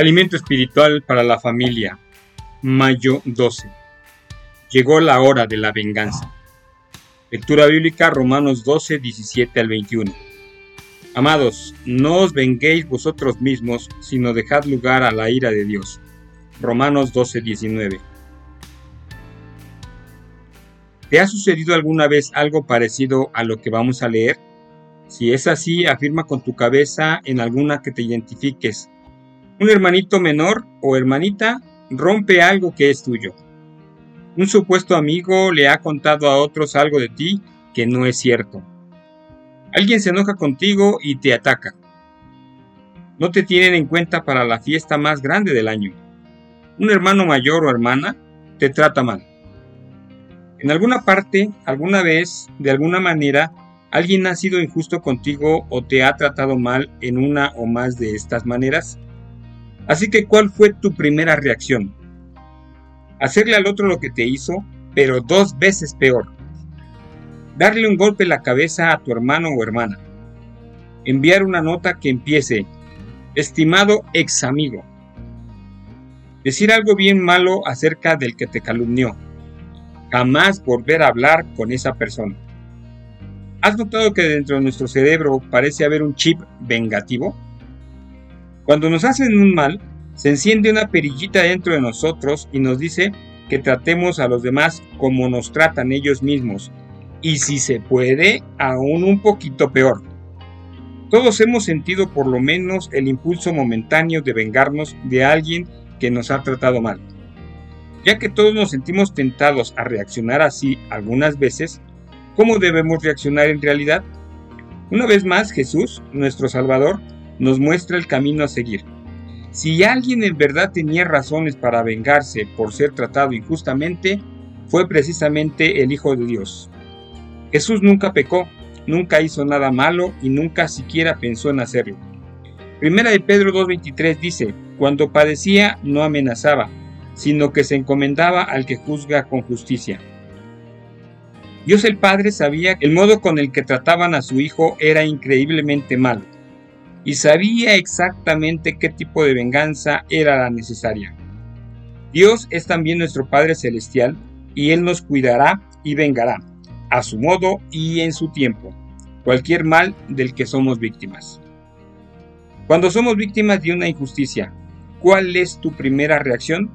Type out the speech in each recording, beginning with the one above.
Alimento espiritual para la familia. Mayo 12. Llegó la hora de la venganza. Lectura bíblica Romanos 12, 17 al 21. Amados, no os venguéis vosotros mismos, sino dejad lugar a la ira de Dios. Romanos 12, 19. ¿Te ha sucedido alguna vez algo parecido a lo que vamos a leer? Si es así, afirma con tu cabeza en alguna que te identifiques un hermanito menor o hermanita rompe algo que es tuyo. Un supuesto amigo le ha contado a otros algo de ti que no es cierto. Alguien se enoja contigo y te ataca. No te tienen en cuenta para la fiesta más grande del año. Un hermano mayor o hermana te trata mal. En alguna parte, alguna vez, de alguna manera, alguien ha sido injusto contigo o te ha tratado mal en una o más de estas maneras. Así que, ¿cuál fue tu primera reacción? Hacerle al otro lo que te hizo, pero dos veces peor. Darle un golpe en la cabeza a tu hermano o hermana. Enviar una nota que empiece, estimado ex amigo. Decir algo bien malo acerca del que te calumnió. Jamás volver a hablar con esa persona. ¿Has notado que dentro de nuestro cerebro parece haber un chip vengativo? Cuando nos hacen un mal, se enciende una perillita dentro de nosotros y nos dice que tratemos a los demás como nos tratan ellos mismos, y si se puede, aún un poquito peor. Todos hemos sentido por lo menos el impulso momentáneo de vengarnos de alguien que nos ha tratado mal. Ya que todos nos sentimos tentados a reaccionar así algunas veces, ¿cómo debemos reaccionar en realidad? Una vez más, Jesús, nuestro Salvador, nos muestra el camino a seguir. Si alguien en verdad tenía razones para vengarse por ser tratado injustamente, fue precisamente el Hijo de Dios. Jesús nunca pecó, nunca hizo nada malo y nunca siquiera pensó en hacerlo. Primera de Pedro 2.23 dice, cuando padecía no amenazaba, sino que se encomendaba al que juzga con justicia. Dios el Padre sabía que el modo con el que trataban a su Hijo era increíblemente malo y sabía exactamente qué tipo de venganza era la necesaria. Dios es también nuestro Padre Celestial y Él nos cuidará y vengará, a su modo y en su tiempo, cualquier mal del que somos víctimas. Cuando somos víctimas de una injusticia, ¿cuál es tu primera reacción?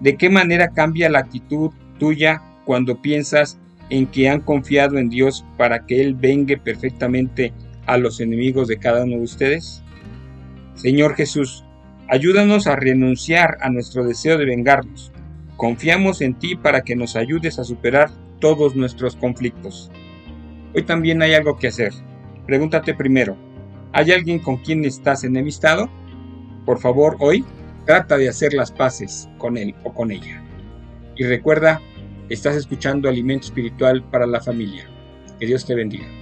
¿De qué manera cambia la actitud tuya cuando piensas en que han confiado en Dios para que Él vengue perfectamente a los enemigos de cada uno de ustedes? Señor Jesús, ayúdanos a renunciar a nuestro deseo de vengarnos. Confiamos en ti para que nos ayudes a superar todos nuestros conflictos. Hoy también hay algo que hacer. Pregúntate primero, ¿hay alguien con quien estás enemistado? Por favor, hoy trata de hacer las paces con él o con ella. Y recuerda, estás escuchando Alimento Espiritual para la Familia. Que Dios te bendiga.